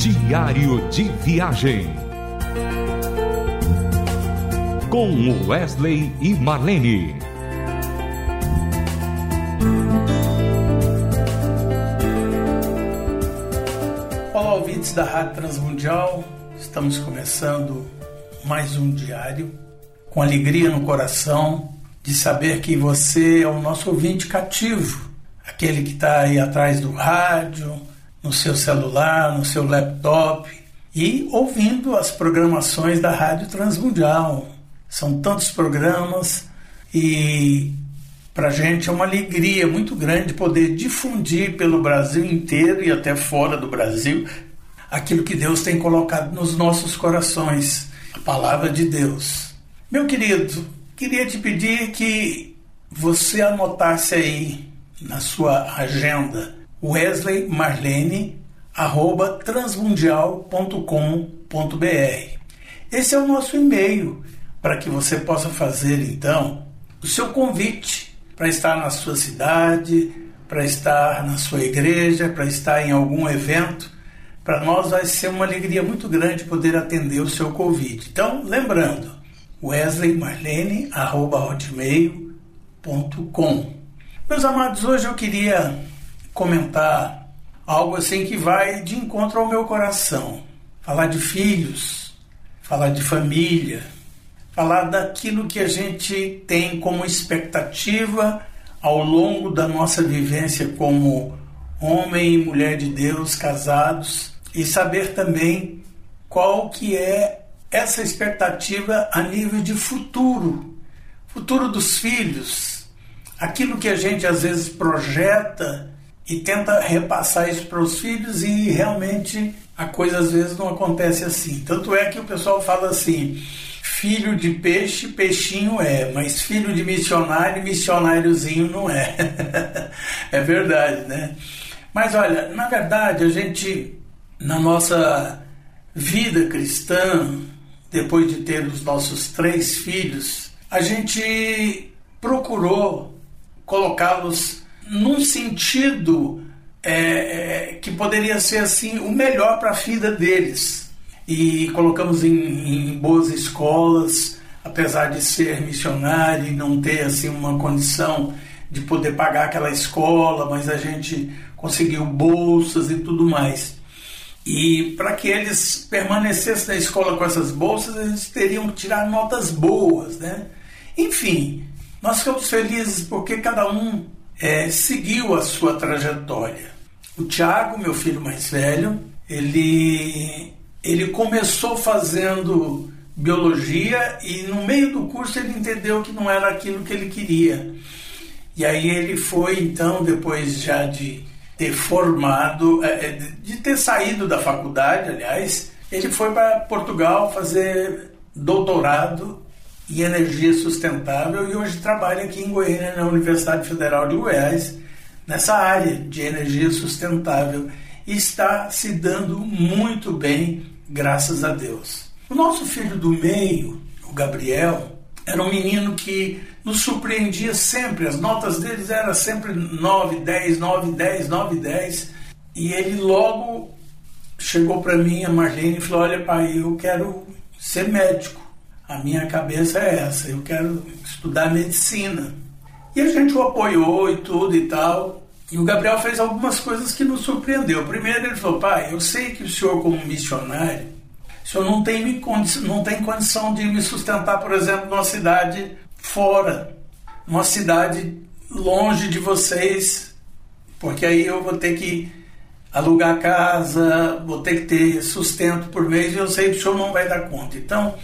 Diário de Viagem. Com Wesley e Marlene. Olá, ouvintes da Rádio Transmundial. Estamos começando mais um diário com alegria no coração de saber que você é o nosso ouvinte cativo, aquele que está aí atrás do rádio, no seu celular, no seu laptop e ouvindo as programações da Rádio Transmundial. São tantos programas e para a gente é uma alegria muito grande poder difundir pelo Brasil inteiro e até fora do Brasil aquilo que Deus tem colocado nos nossos corações, a palavra de Deus. Meu querido, queria te pedir que você anotasse aí na sua agenda Wesley Marlene arroba transmundial.com.br. Esse é o nosso e-mail para que você possa fazer então o seu convite para estar na sua cidade, para estar na sua igreja, para estar em algum evento. Para nós vai ser uma alegria muito grande poder atender o seu convite. Então, lembrando, wesleymarlene.com. Meus amados, hoje eu queria comentar algo assim que vai de encontro ao meu coração. Falar de filhos, falar de família, falar daquilo que a gente tem como expectativa ao longo da nossa vivência como homem e mulher de Deus casados e saber também qual que é essa expectativa a nível de futuro, futuro dos filhos, aquilo que a gente às vezes projeta e tenta repassar isso para os filhos e realmente a coisa às vezes não acontece assim. Tanto é que o pessoal fala assim: filho de peixe, peixinho é, mas filho de missionário, missionáriozinho não é. é verdade, né? Mas olha, na verdade, a gente, na nossa vida cristã, depois de ter os nossos três filhos, a gente procurou colocá-los num sentido é, é, que poderia ser assim o melhor para a vida deles. E colocamos em, em, boas escolas, apesar de ser missionário e não ter assim uma condição de poder pagar aquela escola, mas a gente conseguiu bolsas e tudo mais. E para que eles permanecessem na escola com essas bolsas, eles teriam que tirar notas boas, né? Enfim, nós ficamos felizes porque cada um é, seguiu a sua trajetória. O Tiago, meu filho mais velho, ele, ele começou fazendo biologia e no meio do curso ele entendeu que não era aquilo que ele queria. E aí ele foi, então, depois já de ter formado, é, é, de ter saído da faculdade, aliás, ele foi para Portugal fazer doutorado e energia sustentável e hoje trabalha aqui em Goiânia, na Universidade Federal de Goiás, nessa área de energia sustentável e está se dando muito bem, graças a Deus. O nosso filho do meio, o Gabriel, era um menino que nos surpreendia sempre, as notas deles eram sempre 9, 10, 9, 10, 9, 10, e ele logo chegou para mim, a Marlene, e falou: Olha, pai, eu quero ser médico a minha cabeça é essa, eu quero estudar medicina. E a gente o apoiou e tudo e tal. E o Gabriel fez algumas coisas que nos surpreendeu. Primeiro ele falou, pai, eu sei que o senhor como missionário, o senhor não tem, não tem condição de me sustentar, por exemplo, numa cidade fora, numa cidade longe de vocês, porque aí eu vou ter que alugar casa, vou ter que ter sustento por mês e eu sei que o senhor não vai dar conta. Então,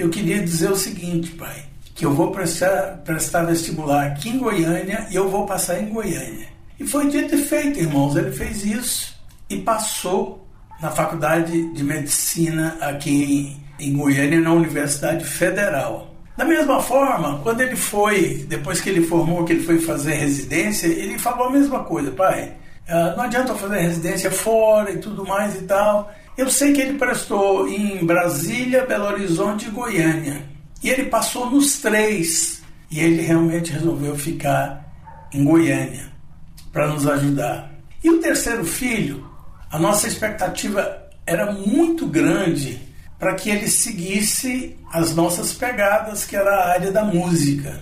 eu queria dizer o seguinte, pai, que eu vou prestar, prestar vestibular aqui em Goiânia e eu vou passar em Goiânia. E foi dito e feito, irmãos, ele fez isso e passou na Faculdade de Medicina aqui em, em Goiânia, na Universidade Federal. Da mesma forma, quando ele foi, depois que ele formou, que ele foi fazer residência, ele falou a mesma coisa, pai. Uh, não adianta fazer residência fora e tudo mais e tal. Eu sei que ele prestou em Brasília, Belo Horizonte e Goiânia. E ele passou nos três. E ele realmente resolveu ficar em Goiânia para nos ajudar. E o terceiro filho, a nossa expectativa era muito grande para que ele seguisse as nossas pegadas, que era a área da música.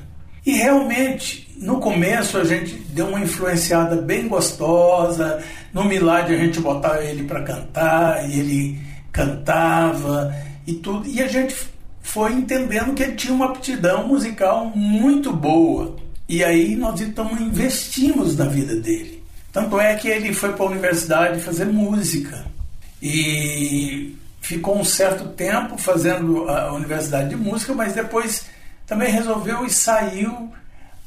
E realmente, no começo a gente deu uma influenciada bem gostosa. No Milad a gente botava ele para cantar e ele cantava e tudo. E a gente foi entendendo que ele tinha uma aptidão musical muito boa. E aí nós então investimos na vida dele. Tanto é que ele foi para a universidade fazer música e ficou um certo tempo fazendo a universidade de música, mas depois também resolveu e saiu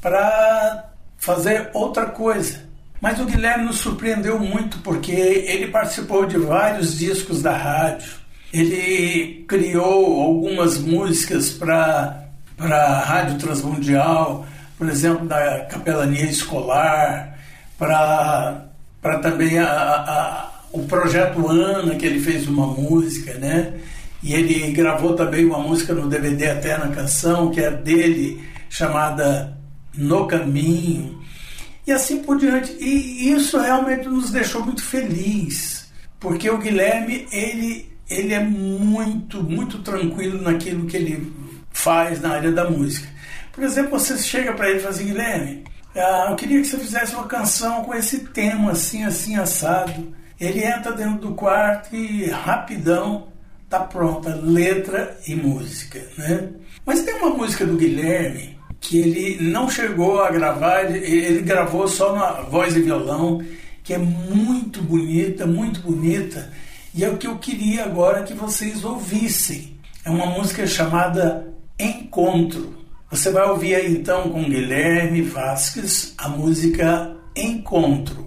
para fazer outra coisa. Mas o Guilherme nos surpreendeu muito porque ele participou de vários discos da rádio. Ele criou algumas músicas para a Rádio Transmundial, por exemplo, da Capelania Escolar, para também a, a, o projeto Ana, que ele fez uma música, né? E ele gravou também uma música no DVD Até na Canção, que é dele, chamada No Caminho. E assim por diante. E isso realmente nos deixou muito feliz, porque o Guilherme, ele, ele é muito, muito tranquilo naquilo que ele faz na área da música. Por exemplo, você chega para ele e fala assim, Guilherme, ah, eu queria que você fizesse uma canção com esse tema assim, assim, assado. Ele entra dentro do quarto e rapidão tá pronta, letra e música, né? Mas tem uma música do Guilherme que ele não chegou a gravar, ele, gravou só na voz e violão, que é muito bonita, muito bonita, e é o que eu queria agora que vocês ouvissem. É uma música chamada Encontro. Você vai ouvir aí então com Guilherme Vasques a música Encontro.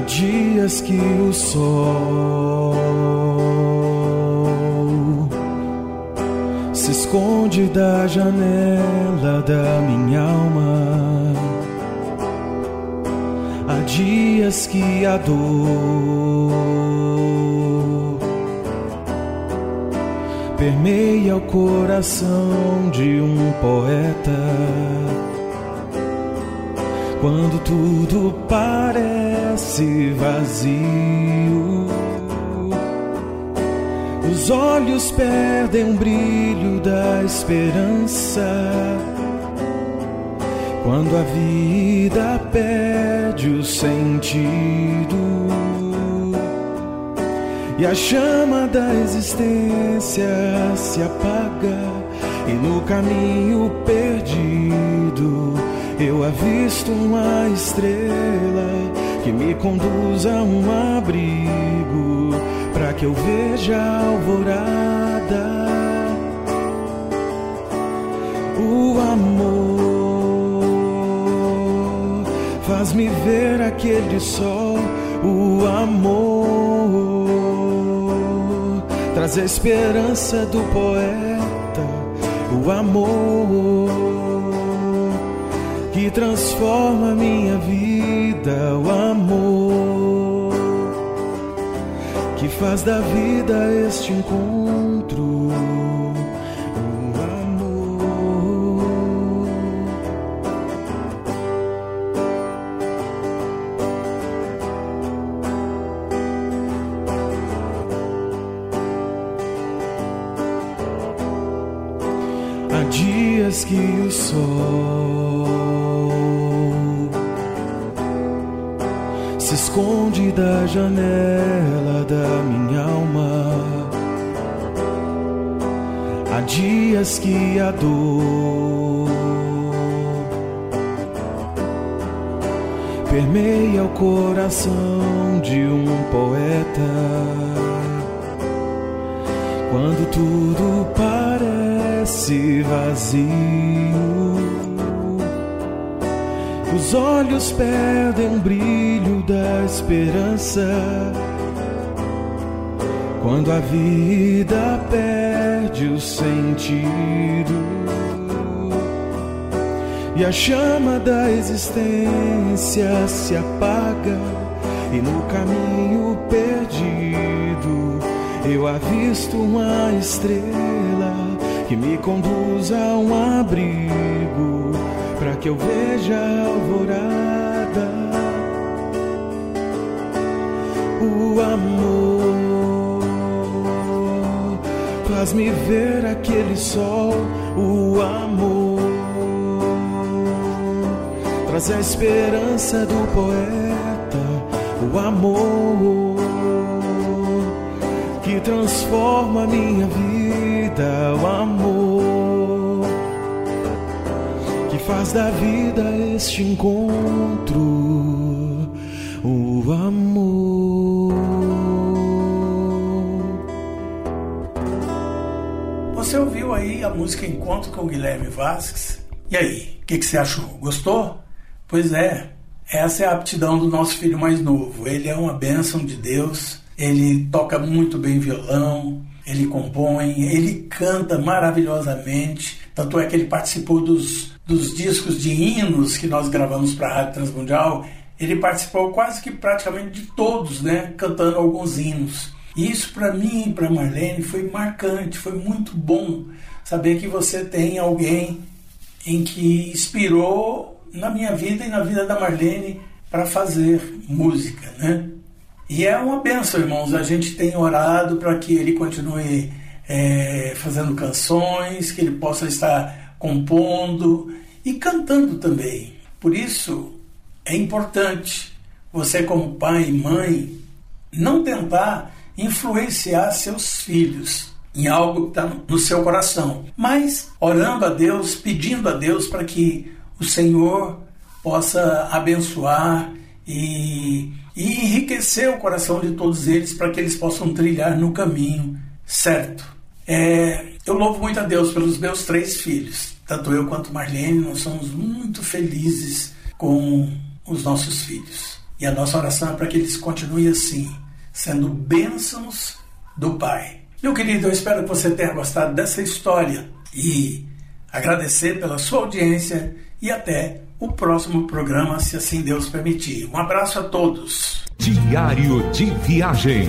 Dias que o sol se esconde da janela da minha alma. Há dias que a dor permeia o coração de um poeta. Quando tudo parece parece vazio. Os olhos perdem o brilho da esperança. Quando a vida perde o sentido e a chama da existência se apaga e no caminho perdido eu avisto uma estrela que me conduz a um abrigo para que eu veja a alvorada. O amor faz-me ver aquele sol. O amor traz a esperança do poeta. O amor que transforma minha vida, o amor que faz da vida este encontro. O amor. Há dias que o sol se esconde da janela da minha alma. Há dias que a dor permeia o coração de um poeta. Quando tudo parece vazio os olhos perdem o brilho da esperança. Quando a vida perde sentido. E a chama da existência se apaga, e no caminho perdido eu avisto uma estrela que me conduz a um abrigo que eu veja a alvorada. O amor faz-me ver aquele sol, o amor traz a esperança do poeta, o amor que transforma minha vida, o amor faz da vida este encontro, o amor. Você ouviu aí a música Encontro com Guilherme Vasques? E aí, o que, que você achou? Gostou? Pois é, essa é a aptidão do nosso filho mais novo. Ele é uma bênção de Deus, ele toca muito bem violão, ele compõe, ele canta maravilhosamente. Tanto é que ele participou dos, dos discos de hinos que nós gravamos para a Rádio Transmundial. Ele participou quase que praticamente de todos, né? Cantando alguns hinos. E isso para mim e para Marlene foi marcante, foi muito bom saber que você tem alguém em que inspirou na minha vida e na vida da Marlene para fazer música, né? E é uma benção, irmãos. A gente tem orado para que ele continue é, fazendo canções, que ele possa estar compondo e cantando também. Por isso é importante você, como pai e mãe, não tentar influenciar seus filhos em algo que está no seu coração, mas orando a Deus, pedindo a Deus para que o Senhor possa abençoar e, e enriquecer o coração de todos eles para que eles possam trilhar no caminho certo. É, eu louvo muito a Deus pelos meus três filhos, tanto eu quanto Marlene, nós somos muito felizes com os nossos filhos. E a nossa oração é para que eles continuem assim, sendo bênçãos do Pai. Meu querido, eu espero que você tenha gostado dessa história e agradecer pela sua audiência e até o próximo programa, se assim Deus permitir. Um abraço a todos. Diário de Viagem.